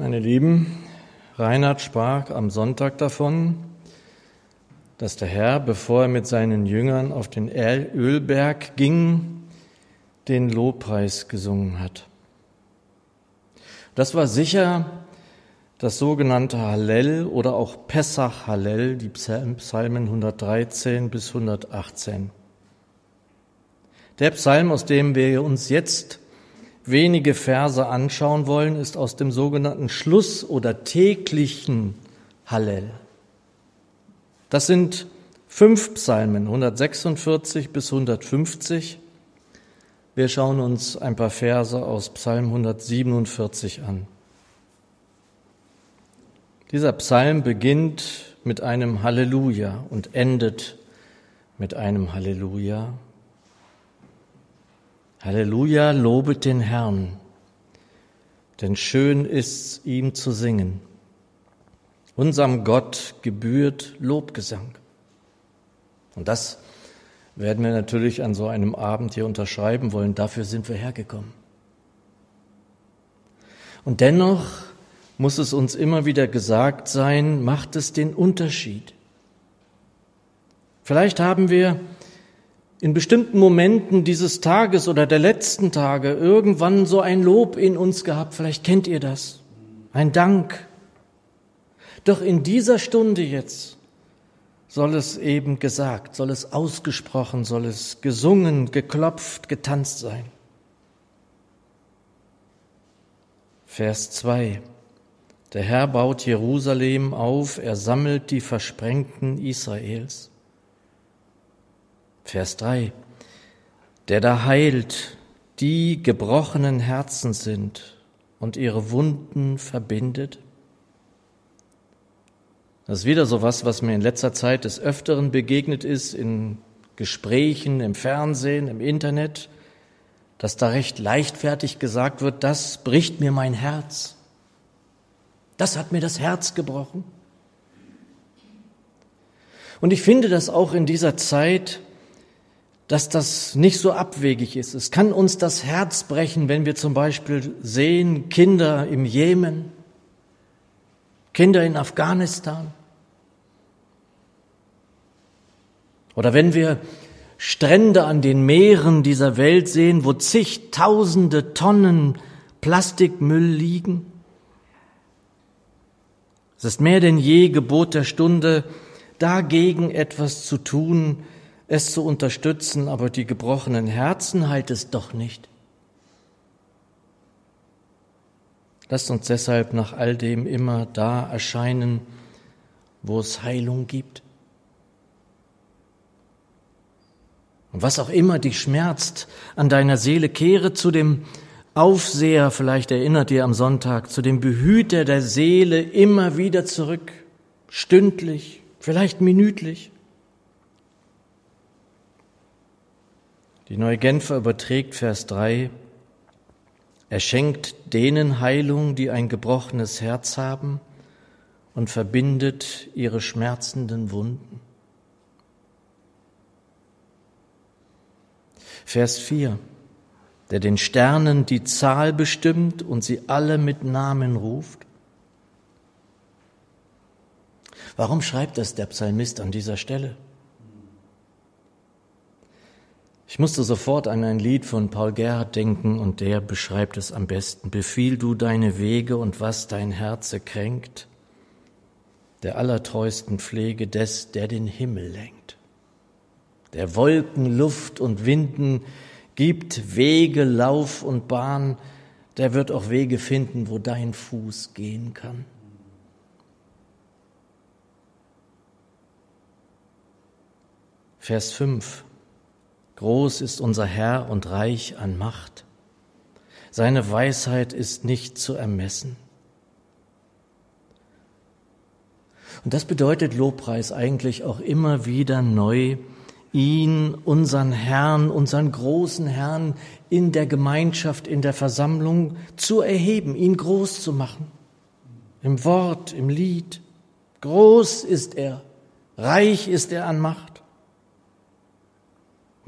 Meine Lieben, Reinhard sprach am Sonntag davon, dass der Herr, bevor er mit seinen Jüngern auf den Ölberg ging, den Lobpreis gesungen hat. Das war sicher das sogenannte Hallel oder auch Pessach Hallel, die Psalmen 113 bis 118. Der Psalm, aus dem wir uns jetzt wenige Verse anschauen wollen, ist aus dem sogenannten Schluss- oder täglichen Hallel. Das sind fünf Psalmen, 146 bis 150. Wir schauen uns ein paar Verse aus Psalm 147 an. Dieser Psalm beginnt mit einem Halleluja und endet mit einem Halleluja. Halleluja, lobet den Herrn, denn schön ist's, ihm zu singen. Unserem Gott gebührt Lobgesang. Und das werden wir natürlich an so einem Abend hier unterschreiben wollen. Dafür sind wir hergekommen. Und dennoch muss es uns immer wieder gesagt sein, macht es den Unterschied. Vielleicht haben wir in bestimmten Momenten dieses Tages oder der letzten Tage irgendwann so ein Lob in uns gehabt. Vielleicht kennt ihr das. Ein Dank. Doch in dieser Stunde jetzt soll es eben gesagt, soll es ausgesprochen, soll es gesungen, geklopft, getanzt sein. Vers 2. Der Herr baut Jerusalem auf, er sammelt die Versprengten Israels. Vers 3. Der da heilt, die gebrochenen Herzen sind und ihre Wunden verbindet. Das ist wieder so was, was mir in letzter Zeit des Öfteren begegnet ist, in Gesprächen, im Fernsehen, im Internet, dass da recht leichtfertig gesagt wird, das bricht mir mein Herz. Das hat mir das Herz gebrochen. Und ich finde das auch in dieser Zeit dass das nicht so abwegig ist. Es kann uns das Herz brechen, wenn wir zum Beispiel sehen Kinder im Jemen, Kinder in Afghanistan. Oder wenn wir Strände an den Meeren dieser Welt sehen, wo zigtausende Tonnen Plastikmüll liegen. Es ist mehr denn je Gebot der Stunde, dagegen etwas zu tun, es zu unterstützen, aber die gebrochenen Herzen heilt es doch nicht. Lasst uns deshalb nach all dem immer da erscheinen, wo es Heilung gibt. Und was auch immer dich schmerzt an deiner Seele, kehre zu dem Aufseher, vielleicht erinnert ihr am Sonntag, zu dem Behüter der Seele immer wieder zurück, stündlich, vielleicht minütlich. Die Neue Genfer überträgt Vers 3. Er schenkt denen Heilung, die ein gebrochenes Herz haben und verbindet ihre schmerzenden Wunden. Vers 4. Der den Sternen die Zahl bestimmt und sie alle mit Namen ruft. Warum schreibt das der Psalmist an dieser Stelle? Ich musste sofort an ein Lied von Paul Gerhardt denken und der beschreibt es am besten. Befiehl du deine Wege und was dein Herze kränkt, der allertreusten Pflege des, der den Himmel lenkt. Der Wolken, Luft und Winden gibt Wege, Lauf und Bahn, der wird auch Wege finden, wo dein Fuß gehen kann. Vers 5. Groß ist unser Herr und reich an Macht. Seine Weisheit ist nicht zu ermessen. Und das bedeutet Lobpreis eigentlich auch immer wieder neu, ihn, unseren Herrn, unseren großen Herrn in der Gemeinschaft, in der Versammlung zu erheben, ihn groß zu machen. Im Wort, im Lied. Groß ist er, reich ist er an Macht.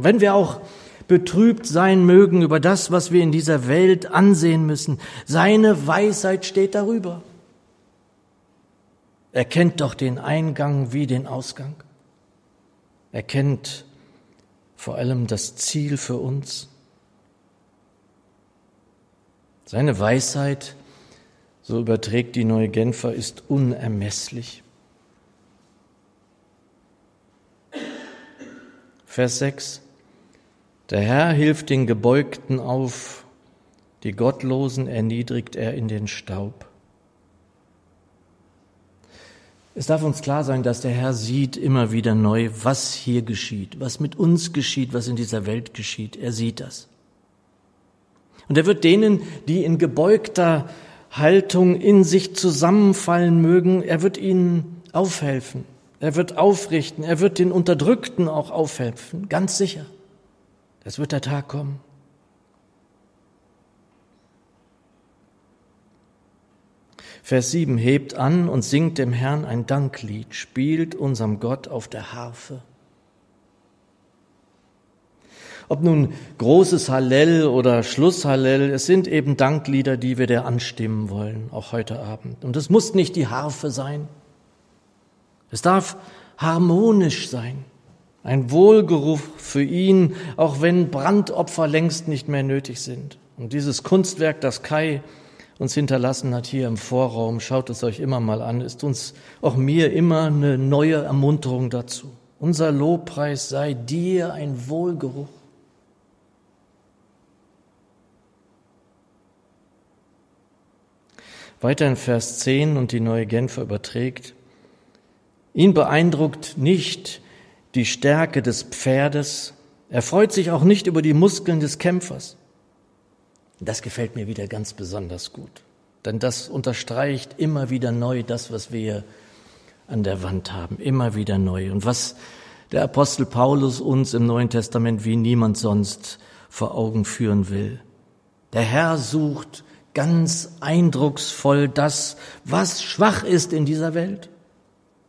Wenn wir auch betrübt sein mögen über das, was wir in dieser Welt ansehen müssen. Seine Weisheit steht darüber. Er kennt doch den Eingang wie den Ausgang. Er kennt vor allem das Ziel für uns. Seine Weisheit, so überträgt die neue Genfer, ist unermesslich. Vers 6. Der Herr hilft den Gebeugten auf, die Gottlosen erniedrigt er in den Staub. Es darf uns klar sein, dass der Herr sieht immer wieder neu, was hier geschieht, was mit uns geschieht, was in dieser Welt geschieht. Er sieht das. Und er wird denen, die in gebeugter Haltung in sich zusammenfallen mögen, er wird ihnen aufhelfen. Er wird aufrichten. Er wird den Unterdrückten auch aufhelfen. Ganz sicher. Das wird der Tag kommen. Vers 7 hebt an und singt dem Herrn ein Danklied, spielt unserem Gott auf der Harfe. Ob nun großes Hallel oder Schlusshallel, es sind eben Danklieder, die wir der anstimmen wollen, auch heute Abend. Und es muss nicht die Harfe sein. Es darf harmonisch sein. Ein Wohlgeruch für ihn, auch wenn Brandopfer längst nicht mehr nötig sind. Und dieses Kunstwerk, das Kai uns hinterlassen hat hier im Vorraum, schaut es euch immer mal an, ist uns, auch mir, immer eine neue Ermunterung dazu. Unser Lobpreis sei dir ein Wohlgeruch. Weiter in Vers 10 und die neue Genfer überträgt, ihn beeindruckt nicht die Stärke des Pferdes, er freut sich auch nicht über die Muskeln des Kämpfers. Das gefällt mir wieder ganz besonders gut, denn das unterstreicht immer wieder neu das, was wir an der Wand haben, immer wieder neu. Und was der Apostel Paulus uns im Neuen Testament wie niemand sonst vor Augen führen will. Der Herr sucht ganz eindrucksvoll das, was schwach ist in dieser Welt,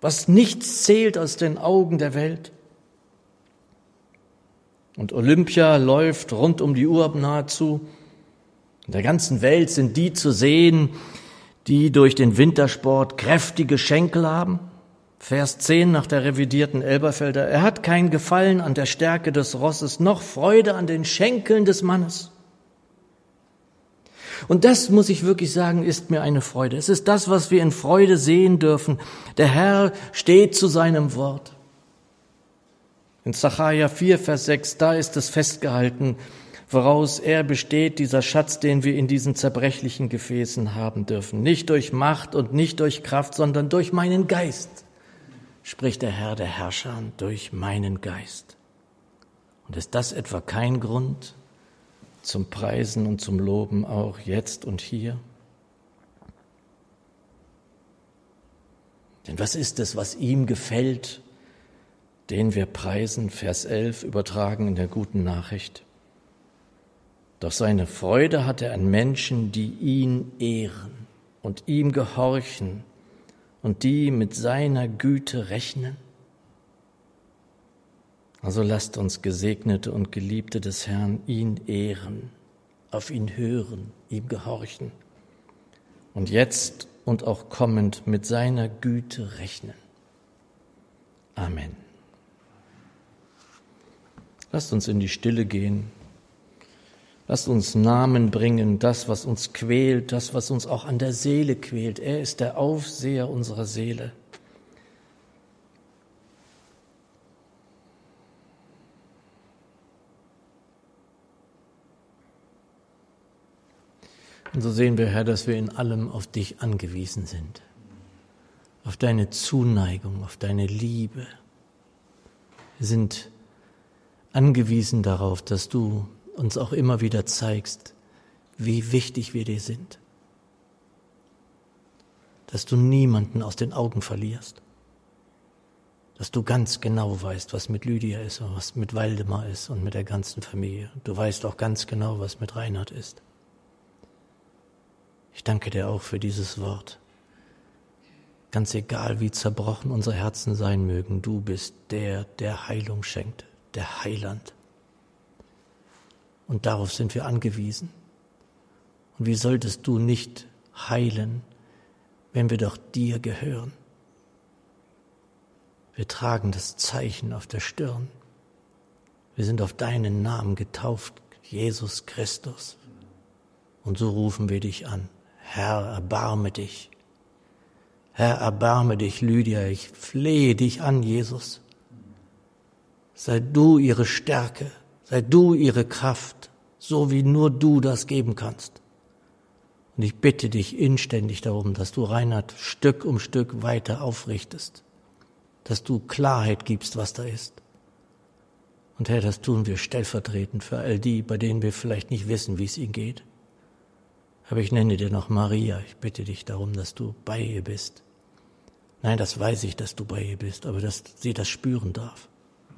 was nichts zählt aus den Augen der Welt. Und Olympia läuft rund um die Uhr nahezu. In der ganzen Welt sind die zu sehen, die durch den Wintersport kräftige Schenkel haben. Vers 10 nach der revidierten Elberfelder. Er hat kein Gefallen an der Stärke des Rosses, noch Freude an den Schenkeln des Mannes. Und das muss ich wirklich sagen, ist mir eine Freude. Es ist das, was wir in Freude sehen dürfen. Der Herr steht zu seinem Wort. In Zachariah 4, Vers 6, da ist es festgehalten, woraus er besteht, dieser Schatz, den wir in diesen zerbrechlichen Gefäßen haben dürfen. Nicht durch Macht und nicht durch Kraft, sondern durch meinen Geist, spricht der Herr der Herrscher, durch meinen Geist. Und ist das etwa kein Grund zum Preisen und zum Loben auch jetzt und hier? Denn was ist es, was ihm gefällt, den wir preisen, Vers 11, übertragen in der guten Nachricht? Doch seine Freude hat er an Menschen, die ihn ehren und ihm gehorchen und die mit seiner Güte rechnen. Also lasst uns Gesegnete und Geliebte des Herrn ihn ehren, auf ihn hören, ihm gehorchen und jetzt und auch kommend mit seiner Güte rechnen. Amen. Lasst uns in die Stille gehen. Lasst uns Namen bringen, das, was uns quält, das, was uns auch an der Seele quält. Er ist der Aufseher unserer Seele. Und so sehen wir, Herr, dass wir in allem auf dich angewiesen sind. Auf deine Zuneigung, auf deine Liebe. Wir sind angewiesen darauf, dass du uns auch immer wieder zeigst, wie wichtig wir dir sind. Dass du niemanden aus den Augen verlierst. Dass du ganz genau weißt, was mit Lydia ist und was mit Waldemar ist und mit der ganzen Familie. Du weißt auch ganz genau, was mit Reinhard ist. Ich danke dir auch für dieses Wort. Ganz egal, wie zerbrochen unsere Herzen sein mögen, du bist der, der Heilung schenkt, der Heiland. Und darauf sind wir angewiesen. Und wie solltest du nicht heilen, wenn wir doch dir gehören? Wir tragen das Zeichen auf der Stirn. Wir sind auf deinen Namen getauft, Jesus Christus. Und so rufen wir dich an. Herr, erbarme dich. Herr, erbarme dich, Lydia. Ich flehe dich an, Jesus. Sei du ihre Stärke. Sei du ihre Kraft, so wie nur du das geben kannst. Und ich bitte dich inständig darum, dass du Reinhard Stück um Stück weiter aufrichtest, dass du Klarheit gibst, was da ist. Und Herr, das tun wir stellvertretend für all die, bei denen wir vielleicht nicht wissen, wie es ihnen geht. Aber ich nenne dir noch Maria. Ich bitte dich darum, dass du bei ihr bist. Nein, das weiß ich, dass du bei ihr bist, aber dass sie das spüren darf,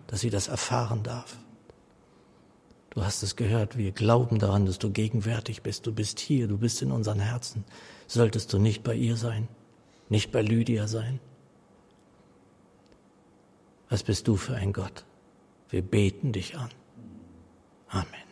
dass sie das erfahren darf. Du hast es gehört, wir glauben daran, dass du gegenwärtig bist. Du bist hier, du bist in unseren Herzen. Solltest du nicht bei ihr sein, nicht bei Lydia sein? Was bist du für ein Gott? Wir beten dich an. Amen.